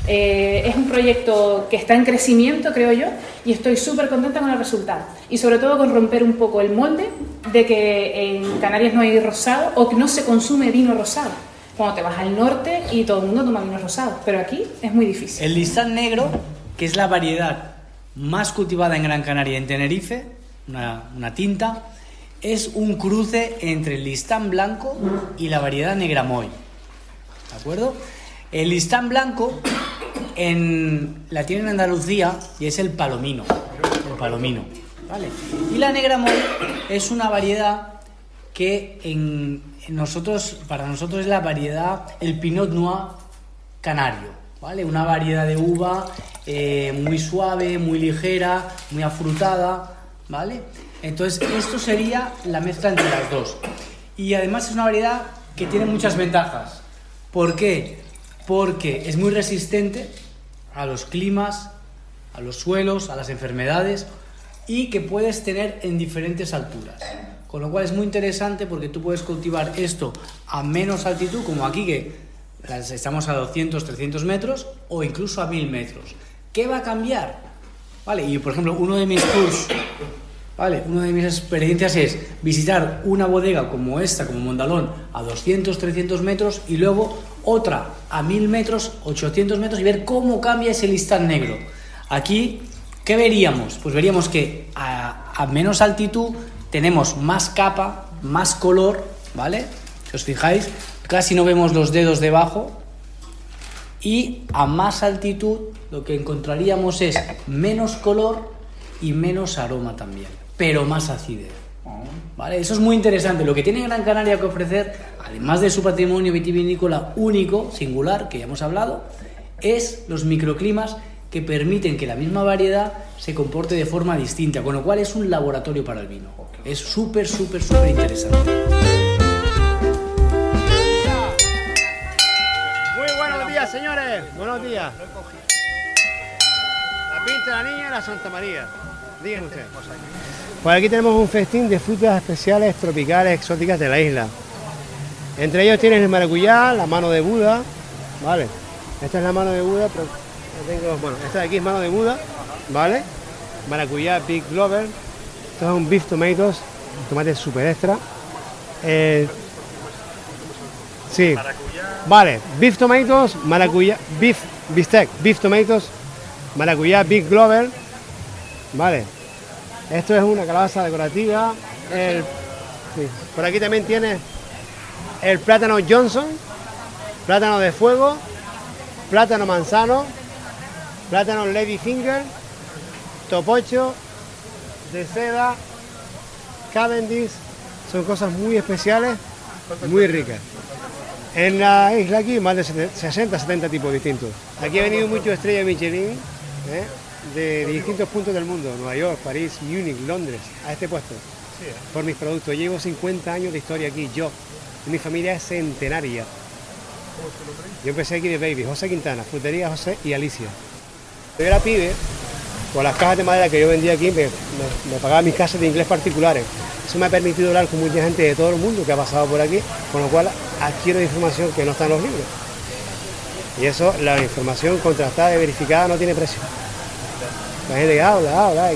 Eh, es un proyecto que está en crecimiento, creo yo, y estoy súper contenta con el resultado. Y sobre todo con romper un poco el molde de que en Canarias no hay rosado o que no se consume vino rosado. Cuando te vas al norte y todo el mundo toma vino rosado, pero aquí es muy difícil.
El listán negro, que es la variedad más cultivada en Gran Canaria, en Tenerife, una, una tinta, es un cruce entre el listán blanco y la variedad negramoy. ¿De acuerdo? El listán blanco en, la tienen en Andalucía y es el palomino. El palomino. ¿vale? Y la negramoy es una variedad que en nosotros, para nosotros es la variedad, el Pinot Noir canario. ¿vale? Una variedad de uva eh, muy suave, muy ligera, muy afrutada. ¿vale? Entonces, esto sería la mezcla entre las dos. Y además es una variedad que tiene muchas ventajas. ¿Por qué? Porque es muy resistente a los climas, a los suelos, a las enfermedades y que puedes tener en diferentes alturas. Con lo cual es muy interesante porque tú puedes cultivar esto a menos altitud, como aquí que estamos a 200, 300 metros o incluso a 1000 metros. ¿Qué va a cambiar? Vale, y por ejemplo, uno de mis tours ¿Vale? Una de mis experiencias es visitar una bodega como esta, como Mondalón, a 200, 300 metros y luego otra a 1000 metros, 800 metros y ver cómo cambia ese listán negro. Aquí, ¿qué veríamos? Pues veríamos que a, a menos altitud tenemos más capa, más color, ¿vale? Si os fijáis, casi no vemos los dedos debajo. Y a más altitud lo que encontraríamos es menos color y menos aroma también pero más acidez. ¿Vale? Eso es muy interesante. Lo que tiene Gran Canaria que ofrecer, además de su patrimonio vitivinícola único, singular, que ya hemos hablado, es los microclimas que permiten que la misma variedad se comporte de forma distinta, con lo cual es un laboratorio para el vino. Es súper, súper, súper interesante.
Muy buenos días, señores. Buenos días. La pinta de la niña y la Santa María. Díganme usted. Pues aquí tenemos un festín de frutas especiales tropicales exóticas de la isla. Entre ellos tienen el maracuyá, la mano de Buda, ¿vale? Esta es la mano de Buda, pero tengo, bueno, esta de aquí es mano de Buda, ¿vale? Maracuyá Big Glover, esto es un beef tomatoes, un tomate super extra. Eh, sí, vale, beef tomatoes, maracuyá, beef, bistec, beef tomatoes, maracuyá Big Glover, ¿vale? Esto es una calabaza decorativa. Por aquí también tiene el plátano Johnson, plátano de fuego, plátano manzano, plátano Lady Finger, topocho, de seda, Cavendish. Son cosas muy especiales, muy ricas. En la isla aquí más de 60, 70 tipos distintos. Aquí ha venido mucho estrella Michelin. ¿eh? De distintos puntos del mundo, Nueva York, París, Múnich, Londres, a este puesto, por mis productos. Llevo 50 años de historia aquí, yo. Mi familia es centenaria. Yo empecé aquí de baby, José Quintana, frutería José y Alicia. Yo era pibe Con las cajas de madera que yo vendía aquí me, me, me pagaba mis clases de inglés particulares. Eso me ha permitido hablar con mucha gente de todo el mundo que ha pasado por aquí, con lo cual adquiero información que no está en los libros. Y eso, la información contrastada y verificada no tiene precio. La gente que habla, habla,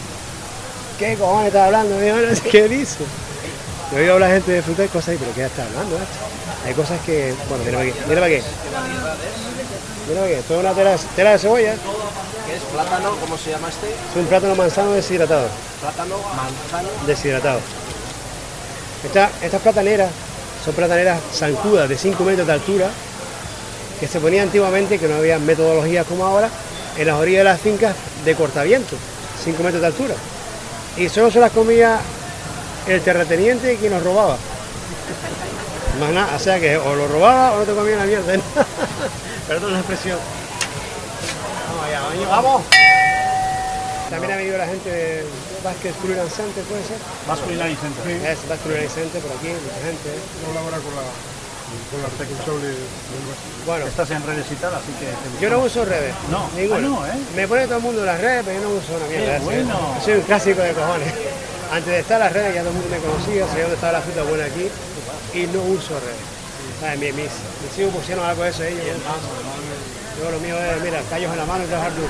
¿qué cojones está hablando? Qué dice. Yo oigo a la gente de fruta y cosas, pero ¿qué está hablando? Hay cosas que, bueno, mira para aquí, mira para aquí. Mira para aquí, esto es una tela, tela de cebolla.
¿Qué es plátano? ¿Cómo se llama este?
Es un plátano manzano deshidratado.
Plátano manzano.
Deshidratado. Esta- estas plataneras son plataneras zancudas de 5 metros de altura que se ponían antiguamente, que no había metodologías como ahora, en las orillas de las fincas de cortaviento, 5 metros de altura. Y solo se las comía el terrateniente que nos robaba. Más nada, o sea que o lo robaba o no te comía la mierda. Perdón la expresión. Vamos allá, baño, vamos. También ha venido la gente de Culinary Center, ¿puede ser?
Culinary Center.
Sí. Es Culinary Center por aquí, mucha gente.
colabora con la, Artecusol de,
Bueno.
Estás en redes y tal, así que... te
Yo no uso redes.
No,
Ninguna.
ah, no, ¿eh?
Me pone todo el mundo las redes, pero yo no uso una mierda.
Bueno.
Soy un clásico de cojones. Antes de estar las redes ya todo el mundo me conocía, sabía dónde estaba la fruta buena aquí y no uso redes. ¿Sabes? Mis, mis, mis hijos pusieron algo de eso ellos. Yo lo mío es, mira, callos en la mano y trabajar duro.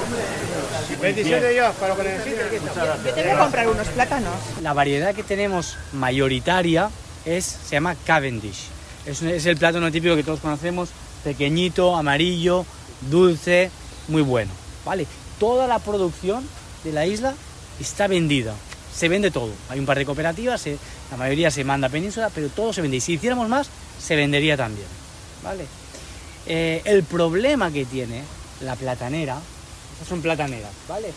Bendición de Dios, para lo que estamos.
Yo tengo que comprar unos plátanos.
La variedad que tenemos mayoritaria es, se llama Cavendish. Es, el plátano típico que todos conocemos, pequeñito, amarillo, dulce, muy bueno. ¿vale? Toda la producción de la isla está vendida. Se vende todo. Hay un par de cooperativas, la mayoría se manda a península, pero todo se vende. Y si hiciéramos más, se vendería también. ¿vale? Eh, el problema que tiene la platanera, estas son plataneras, ¿vale?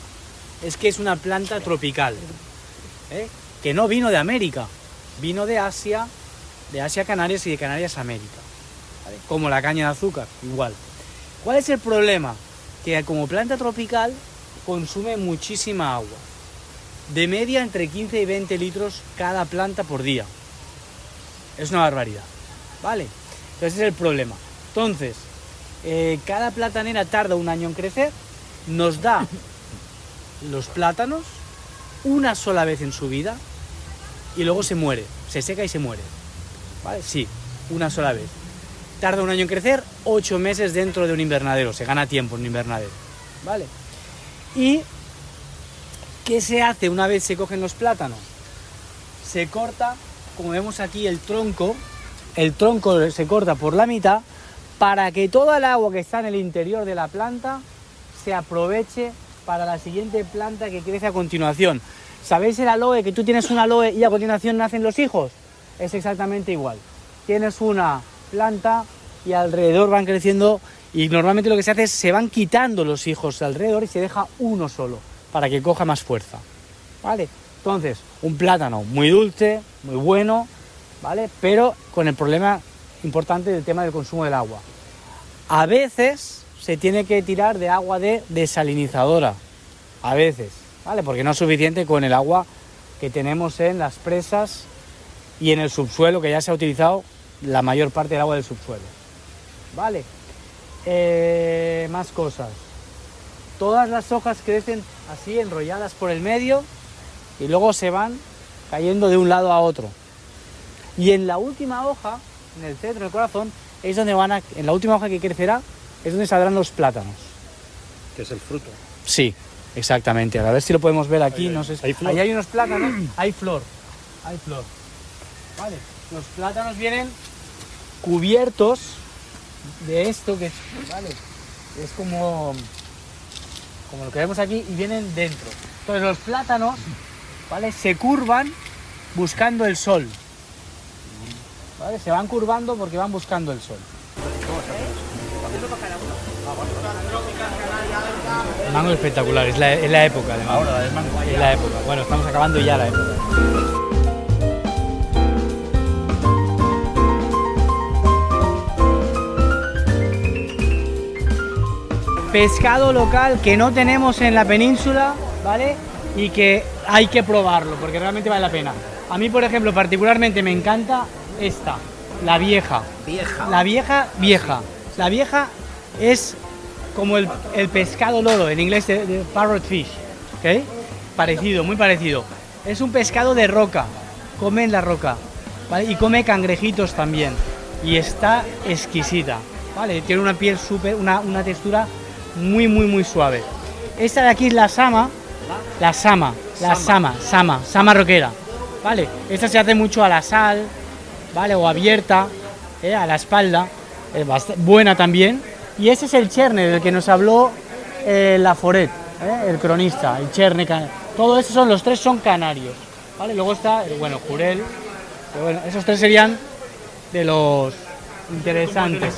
Es que es una planta tropical, ¿eh? que no vino de América, vino de Asia, de Asia a Canarias y de Canarias a América, ¿vale? como la caña de azúcar, igual. ¿Cuál es el problema? Que como planta tropical consume muchísima agua, de media entre 15 y 20 litros cada planta por día. Es una barbaridad, ¿vale? Entonces ese es el problema. Entonces, eh, cada platanera tarda un año en crecer, nos da los plátanos una sola vez en su vida y luego se muere, se seca y se muere. ¿Vale? Sí, una sola vez. Tarda un año en crecer, ocho meses dentro de un invernadero, se gana tiempo en un invernadero. ¿Vale? ¿Y qué se hace una vez se cogen los plátanos? Se corta, como vemos aquí, el tronco, el tronco se corta por la mitad para que toda el agua que está en el interior de la planta se aproveche para la siguiente planta que crece a continuación. ¿Sabéis el aloe? Que tú tienes un aloe y a continuación nacen los hijos. Es exactamente igual. Tienes una planta y alrededor van creciendo y normalmente lo que se hace es se van quitando los hijos alrededor y se deja uno solo para que coja más fuerza. ¿Vale? Entonces, un plátano muy dulce, muy bueno, ¿vale? Pero con el problema importante del tema del consumo del agua. A veces se tiene que tirar de agua de desalinizadora. A veces, ¿vale? Porque no es suficiente con el agua que tenemos en las presas y en el subsuelo, que ya se ha utilizado la mayor parte del agua del subsuelo. ¿Vale? Eh, más cosas. Todas las hojas crecen así, enrolladas por el medio, y luego se van cayendo de un lado a otro. Y en la última hoja, en el centro, en el corazón, es donde van a, en la última hoja que crecerá, es donde saldrán los plátanos.
Que es el fruto.
Sí, exactamente. A ver si lo podemos ver aquí.
Ahí,
no sé si-
hay flor.
Ahí hay unos plátanos, hay flor. Hay flor. Vale. Los plátanos vienen cubiertos de esto que es, vale, es como, como lo que vemos aquí y vienen dentro. Entonces los plátanos, ¿vale? Se curvan buscando el sol. ¿Vale? Se van curvando porque van buscando el sol. Mango espectacular, es la, es la época.
Ahora.
Es la época. Bueno, estamos acabando ya la época. Pescado local que no tenemos en la península, ¿vale? Y que hay que probarlo, porque realmente vale la pena. A mí, por ejemplo, particularmente me encanta esta, la vieja.
Vieja.
La vieja, vieja. La vieja es como el, el pescado loro, en inglés de, de parrot fish, ¿ok? Parecido, muy parecido. Es un pescado de roca, come en la roca, ¿vale? Y come cangrejitos también. Y está exquisita, ¿vale? Tiene una piel súper, una, una textura muy, muy, muy suave. Esta de aquí es la sama, la sama, la sama, sama, sama roquera, ¿vale? Esta se hace mucho a la sal, ¿vale? O abierta, ¿eh? a la espalda, es buena también. Y ese es el cherne del que nos habló eh, Laforet, ¿eh? el cronista, el cherne. Todo eso son, los tres son canarios, ¿vale? Luego está, eh, bueno, jurel, pero bueno, esos tres serían de los interesantes.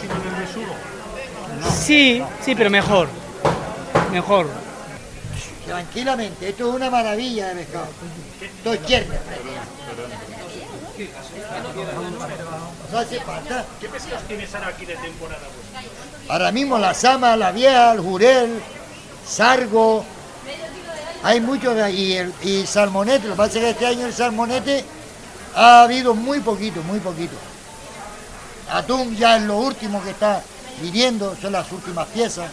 Sí, sí, pero mejor, mejor.
Tranquilamente, esto es una maravilla de pescado. Dos chernes. No hace falta.
¿Qué pescados tienes ahora aquí de temporada?
Ahora mismo la sama, la vieja, el jurel, sargo. Hay muchos de ahí. el- Y salmonete. Lo que pasa es que este año el salmonete ha habido muy poquito, muy poquito. Atún ya es lo último que está viniendo, son las últimas piezas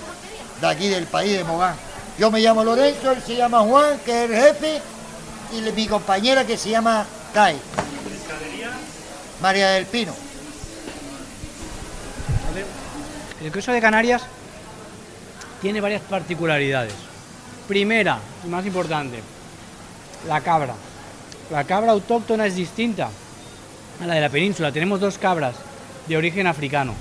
de aquí del país de Mogán. Yo me llamo Lorenzo, él se llama Juan, que es el jefe, y mi compañera que se llama Kai. María del Pino.
El queso de Canarias tiene varias particularidades. Primera, y más importante, la cabra. La cabra autóctona es distinta a la de la península. Tenemos dos cabras de origen africano,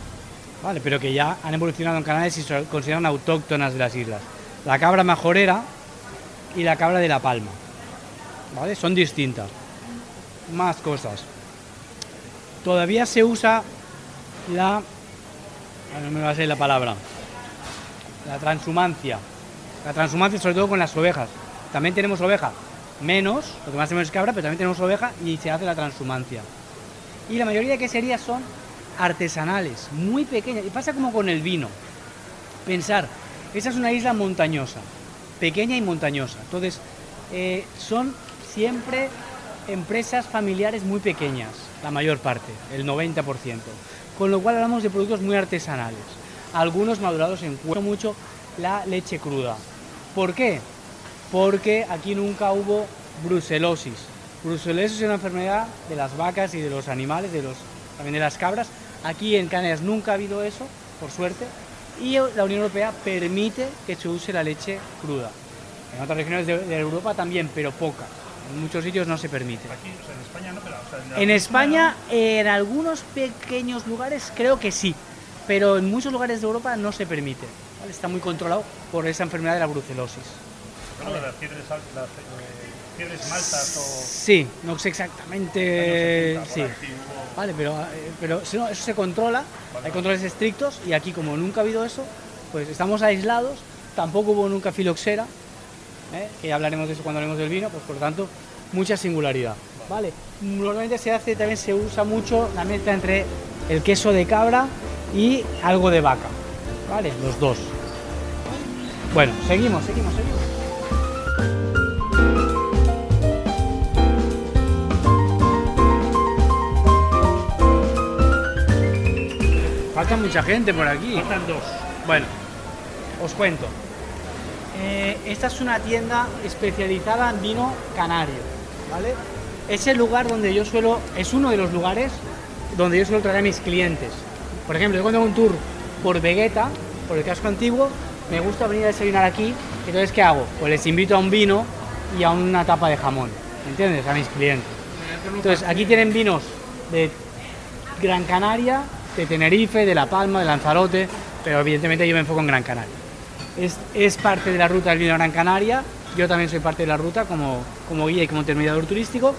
pero que ya han evolucionado en Canarias y se consideran autóctonas de las islas. La cabra majorera y la cabra de la palma. ¿vale? Son distintas. Más cosas. Todavía se usa la Ah, no me va a salir la palabra. La transhumancia. La transhumancia sobre todo con las ovejas. También tenemos oveja. Menos, lo que más tenemos es cabra, pero también tenemos oveja y se hace la transhumancia. Y la mayoría de queserías son artesanales, muy pequeñas. Y pasa como con el vino. Pensar, esa es una isla montañosa, pequeña y montañosa. Entonces, eh, son siempre empresas familiares muy pequeñas, la mayor parte, el 90%. Con lo cual hablamos de productos muy artesanales. Algunos madurados en cuero mucho la leche cruda. ¿Por qué? Porque aquí nunca hubo brucelosis. Brucelosis es una enfermedad de las vacas y de los animales, de los, también de las cabras. Aquí en Canarias nunca ha habido eso, por suerte, y la Unión Europea permite que se use la leche cruda. En otras regiones de, de Europa también, pero poca. En muchos sitios no se permite.
Aquí, o sea, en España no, pero o sea, la
En España, en algunos pequeños lugares, creo que sí, pero en muchos lugares de Europa no se permite. ¿vale? Está muy controlado por esa enfermedad de la brucelosis.
Bueno, las fiebres, las eh, fiebres maltas o...
Sí, no sé exactamente.
Años 70
sí. Vale, pero, eh, pero eso se controla, hay controles estrictos y aquí como nunca ha habido eso, pues estamos aislados, tampoco hubo nunca filoxera, ¿eh? que ya hablaremos de eso cuando hablemos del vino, pues por lo tanto, mucha singularidad. Vale, normalmente se hace, también se usa mucho la mezcla entre el queso de cabra y algo de vaca, ¿vale? Los dos. Bueno, seguimos, seguimos, seguimos. Falta mucha gente por aquí.
Faltan dos.
Bueno, os cuento. Eh, esta es una tienda especializada en vino canario, ¿vale? Es el lugar donde yo suelo, es uno de los lugares donde yo suelo traer a mis clientes. Por ejemplo, yo cuando hago un tour por Vegeta, por el casco antiguo, me gusta venir a desayunar aquí. Entonces, ¿qué hago? Pues les invito a un vino y a una tapa de jamón, ¿entiendes? A mis clientes. Entonces, aquí tienen vinos de Gran Canaria, de Tenerife, de La Palma, de Lanzarote, pero evidentemente yo me enfoco en Gran Canaria. Es, es parte de la ruta del vino Gran Canaria, yo también soy parte de la ruta como, como guía y como intermediador turístico,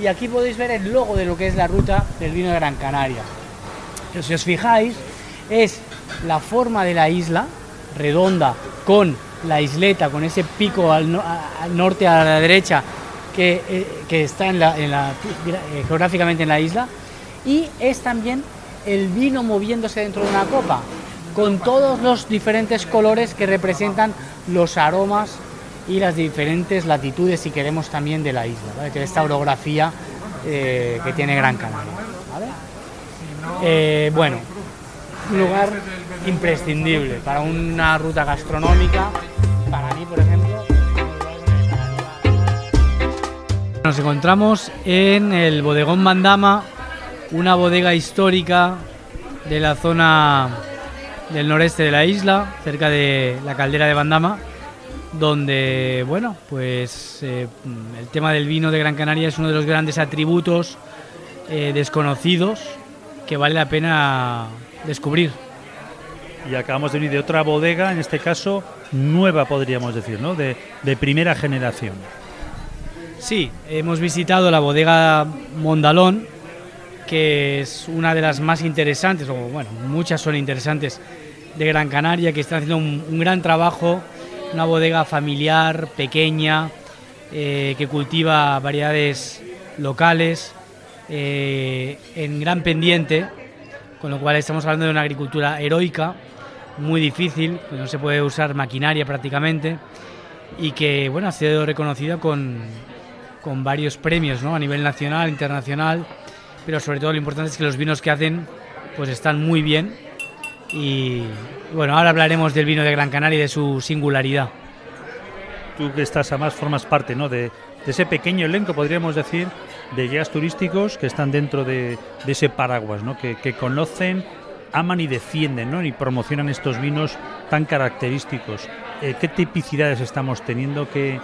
y aquí podéis ver el logo de lo que es la ruta del vino de Gran Canaria. Pero si os fijáis, es la forma de la isla, redonda, con la isleta, con ese pico al, norte a la derecha, que, eh, que está en la- eh, geográficamente en la isla, y es también el vino moviéndose dentro de una copa, con todos los diferentes colores que representan los aromas y las diferentes latitudes, si queremos, también de la isla, ¿vale? esta orografía eh, que tiene Gran Canaria. ¿vale? Eh, bueno, un lugar imprescindible para una ruta gastronómica, para mí, por ejemplo. Nos encontramos en el bodegón Bandama, una bodega histórica de la zona del noreste de la isla, cerca de la caldera de Bandama, donde, bueno, pues eh, el tema del vino de Gran Canaria es uno de los grandes atributos eh, desconocidos que vale la pena descubrir.
Y acabamos de venir de otra bodega, en este caso nueva podríamos decir, ¿no? De, de primera generación.
Sí, hemos visitado la bodega Mondalón, que es una de las más interesantes, o bueno, muchas son interesantes de Gran Canaria, que están haciendo un, gran trabajo, una bodega familiar, pequeña, eh, que cultiva variedades locales, eh, en gran pendiente, con lo cual estamos hablando de una agricultura heroica, muy difícil, no se puede usar maquinaria prácticamente, y que bueno, ha sido reconocida con, con varios premios ¿no? a nivel nacional, internacional, pero sobre todo lo importante es que los vinos que hacen pues están muy bien y bueno, ahora hablaremos del vino de Gran Canaria y de su singularidad.
Tú que estás además formas parte ¿no? de, de ese pequeño elenco, podríamos decir, de guías turísticos que están dentro de, de ese paraguas, ¿no? que, que conocen, aman y defienden ¿no? y promocionan estos vinos tan característicos. Eh, ¿Qué tipicidades estamos teniendo? ¿Qué,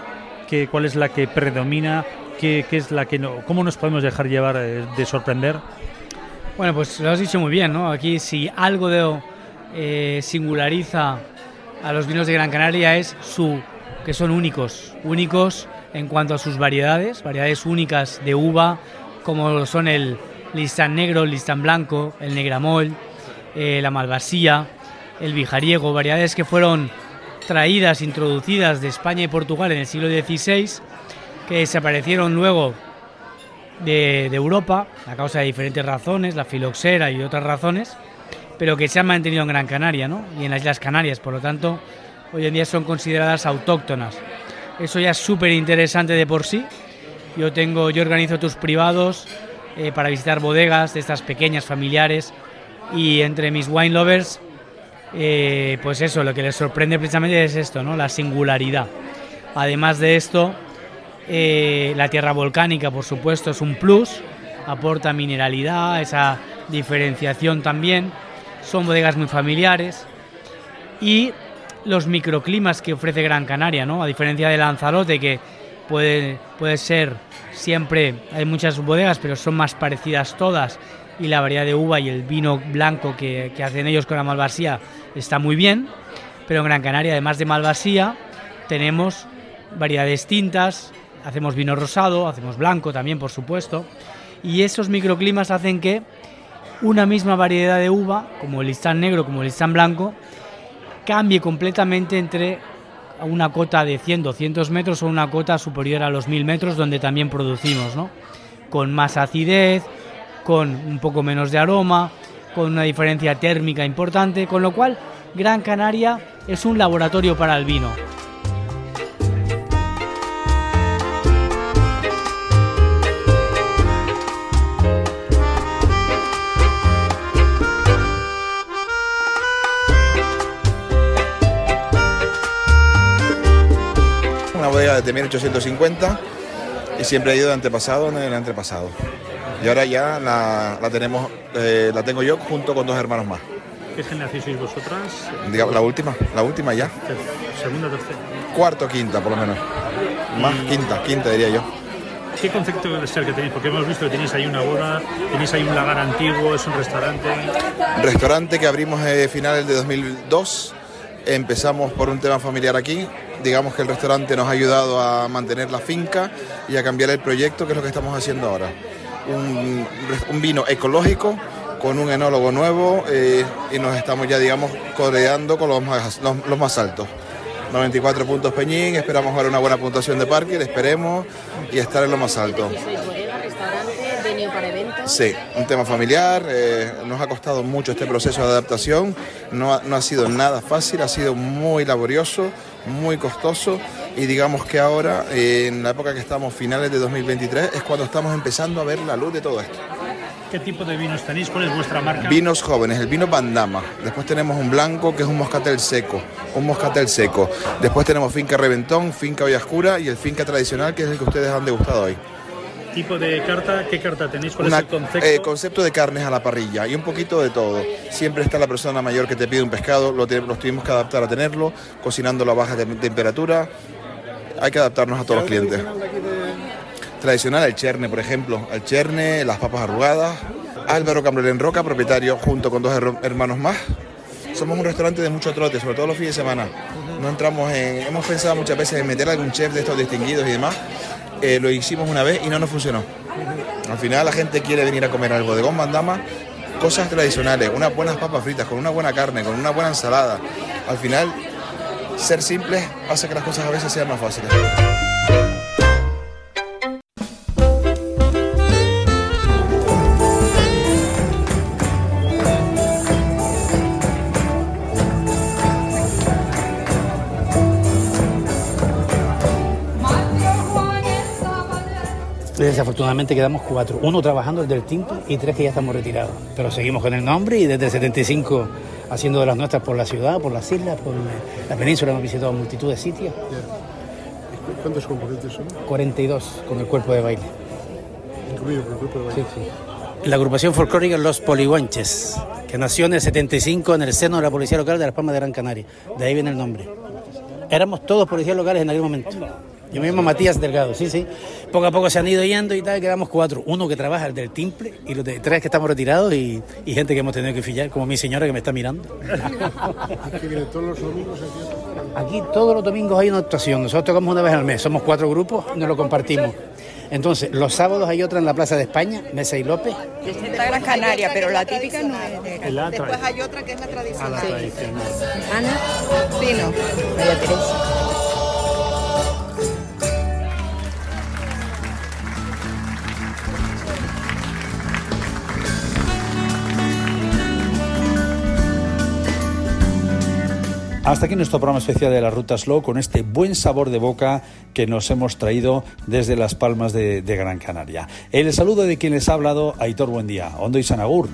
qué, ¿Cuál es la que predomina? ¿Qué, qué es la que no, ¿Cómo nos podemos dejar llevar eh, de sorprender?
Bueno, pues lo has dicho muy bien, ¿no? Aquí si algo de, eh, singulariza a los vinos de Gran Canaria es su que son únicos, únicos en cuanto a sus variedades, variedades únicas de uva, como son el listán negro, el listán blanco, el negramol, eh, la malvasía, el bijariego, variedades que fueron traídas, introducidas de España y Portugal en el siglo XVI, que desaparecieron luego de, de Europa a causa de diferentes razones, la filoxera y otras razones, pero que se han mantenido en Gran Canaria ¿no? y en las Islas Canarias, por lo tanto, hoy en día son consideradas autóctonas. Eso ya es súper interesante de por sí. Yo tengo, yo organizo tus privados eh, para visitar bodegas de estas pequeñas familiares y entre mis wine lovers, eh, pues eso, lo que les sorprende precisamente es esto, ¿no? La singularidad. Además de esto, eh, la tierra volcánica, por supuesto, es un plus, aporta mineralidad, esa diferenciación también. Son bodegas muy familiares y los microclimas que ofrece Gran Canaria, ¿no? A diferencia de Lanzarote, que puede, puede ser siempre, hay muchas bodegas, pero son más parecidas todas, y la variedad de uva y el vino blanco que, que hacen ellos con la Malvasía está muy bien, pero en Gran Canaria, además de Malvasía, tenemos variedades tintas, hacemos vino rosado, hacemos blanco también, por supuesto, y esos microclimas hacen que una misma variedad de uva, como el listán negro, como el listán blanco, cambie completamente entre una cota de 100, 200 metros o una cota superior a los 1000 metros donde también producimos, ¿no? Con más acidez, con un poco menos de aroma, con una diferencia térmica importante, con lo cual Gran Canaria es un laboratorio para el vino.
Una bodega desde 1850 y siempre ha ido de antepasado en el antepasado. Y ahora ya la, la tenemos, eh, la tengo yo junto con dos hermanos más.
¿Qué generación sois vosotras?
La última, la última ya.
Segunda, tercera.
Cuarto, quinta por lo menos. Más quinta, quinta diría yo.
¿Qué concepto de ser que tenéis? Porque hemos visto que tenéis ahí una boda, tenéis ahí un lagar antiguo, es un restaurante.
Restaurante que abrimos a finales de 2002. Empezamos por un tema familiar aquí. Digamos que el restaurante nos ha ayudado a mantener la finca y a cambiar el proyecto, que es lo que estamos haciendo ahora. Un, un vino ecológico con un enólogo nuevo eh, y nos estamos ya, digamos, codeando con los más, los, los más altos. 94 puntos Peñín, esperamos ahora una buena puntuación de parking, esperemos y estar en lo más alto. Sí, un tema familiar, eh, nos ha costado mucho este proceso de adaptación, no ha, no ha sido nada fácil, ha sido muy laborioso, muy costoso y digamos que ahora, eh, en la época que estamos, finales de 2023, es cuando estamos empezando a ver la luz de todo esto.
¿Qué tipo de vinos tenéis? ¿Cuál es vuestra marca?
Vinos jóvenes, el vino Bandama. Después tenemos un blanco que es un moscatel seco, un moscatel seco. Después tenemos finca Reventón, finca Oscura y el finca tradicional que es el que ustedes han degustado hoy.
Tipo de carta, ¿qué carta tenéis? ¿Cuál
Una-
es el concepto?
eh, concepto de carnes a la parrilla y un poquito de todo. Siempre está la persona mayor que te pide un pescado, lo, te- los tuvimos que adaptar a tenerlo, cocinándolo a baja tem- temperatura. Hay que adaptarnos a todos los clientes. Tradicional, el cherne, por ejemplo. El cherne, las papas arrugadas. Álvaro Cambrelén Roca, propietario, junto con dos her- hermanos más. Somos un restaurante de mucho trote, sobre todo los fines de semana. No entramos en... Hemos pensado muchas veces en meter algún chef de estos distinguidos y demás. Eh, lo hicimos una vez y no nos funcionó. Al final la gente quiere venir a comer algo de goma dama, cosas tradicionales, unas buenas papas fritas, con una buena carne, con una buena ensalada. Al final, ser simples hace que las cosas a veces sean más fáciles.
Desafortunadamente quedamos cuatro, uno trabajando el del timple y tres que ya estamos retirados. Pero seguimos con el nombre y desde el 75 haciendo de las nuestras por la ciudad, por las islas, por la península, hemos visitado multitud de sitios.
¿Cuántos componentes son?
42 con el cuerpo de baile.
Incluido con el grupo de baile.
Sí, sí. La agrupación folclórica Los Polihuanches, que nació en el 75 en el seno de la Policía Local de Las Palmas de Gran Canaria. De ahí viene el nombre. Éramos todos policías locales en aquel momento. Yo me llamo Matías Delgado, sí, sí. Poco a poco se han ido yendo y tal, quedamos cuatro. Uno que trabaja, el del timple, y los de tres que estamos retirados y, y gente que hemos tenido que fillar, como mi señora que me está mirando.
Aquí todos los domingos aquí a tocar.
Aquí todos los domingos hay una actuación. Nosotros tocamos una vez al mes. Somos cuatro grupos y nos lo compartimos. Entonces, los sábados hay otra en la Plaza de España, Mesa y López.
Esta Gran Canaria, pero la típica no es de
La
Después hay otra que es la tradicional.
la tradicional.
Ana Pino. María Teresa.
Hasta aquí nuestro programa especial de la Ruta Slow con este buen sabor de boca que nos hemos traído desde Las Palmas de, Gran Canaria. El saludo de quien les ha hablado, Aitor Buendía, Hondo y Sanagur.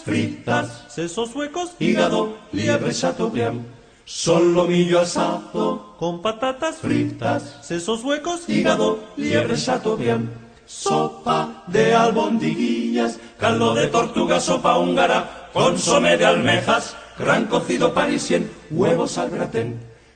Patatas fritas, sesos huecos, hígado, liebre chateaubriand. Solomillo asado con patatas fritas, sesos huecos, hígado, liebre chateaubriand. Sopa de albondiguillas, caldo de tortuga, sopa húngara, consomé de almejas, gran cocido parisien, huevos al gratén.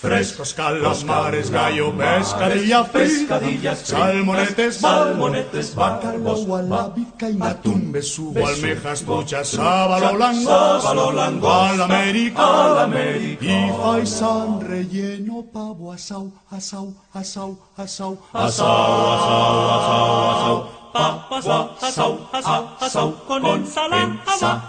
Frescos calamares, gallo, pescadilla, pescadillas, salmonetes, salmonetes, bacalbos, gualabica atún, besugo, almejas, truchas, sábalo blanco, sábalo blanco, al América, al América, y faisán relleno, pavo, asau, asau, asau, asau, asau, asau, asau, asau,
Papas, asau, asau, asau, con ensalada,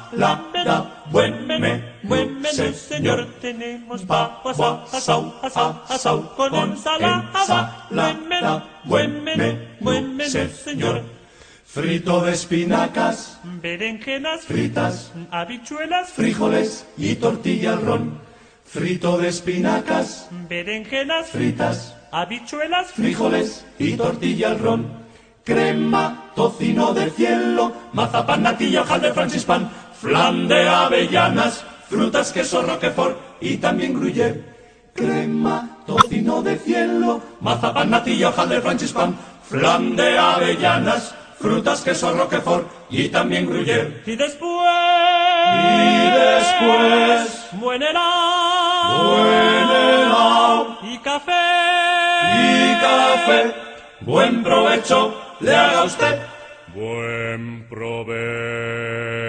buen menú, buen menú, señor. Tenemos papas, asau, asau, asau, con ensalada, buen menú, buen menú, buen menú, señor.
frito de espinacas,
Berenjenas
fritas,
habichuelas,
frijoles y tortilla al ron, frito de espinacas,
berenjenas
fritas,
habichuelas,
frijoles y tortilla al ron, crema, tocino de cielo, mazapán, natilla, hojaldre, francispan, flan de avellanas, frutas, queso, roquefort y también gruyère. Crema, tocino de cielo, mazapán, natilla, hojaldre, francispan, flan de avellanas, frutas, queso, roquefort y también gruyère.
Y después,
Y después,
buen helado,
buen helado
y café,
y café. Buen provecho le haga usted.
buen provecho.